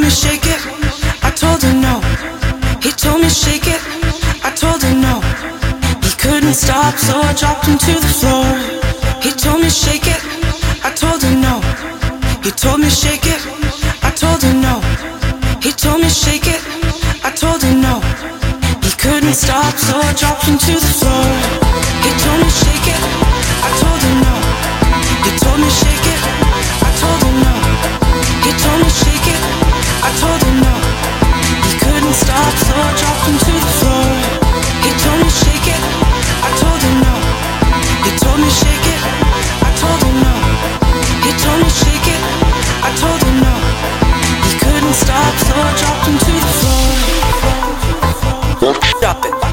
told me shake it, I told him no. He told me shake it, I told him no. He couldn't stop, so I dropped him to the floor. He told me shake it, I told him no. He told me shake it, I told him no. He told me shake it, I told him no. He couldn't stop, so I dropped him to the floor. He told me shake it, I told him no. He told me shake Stop it.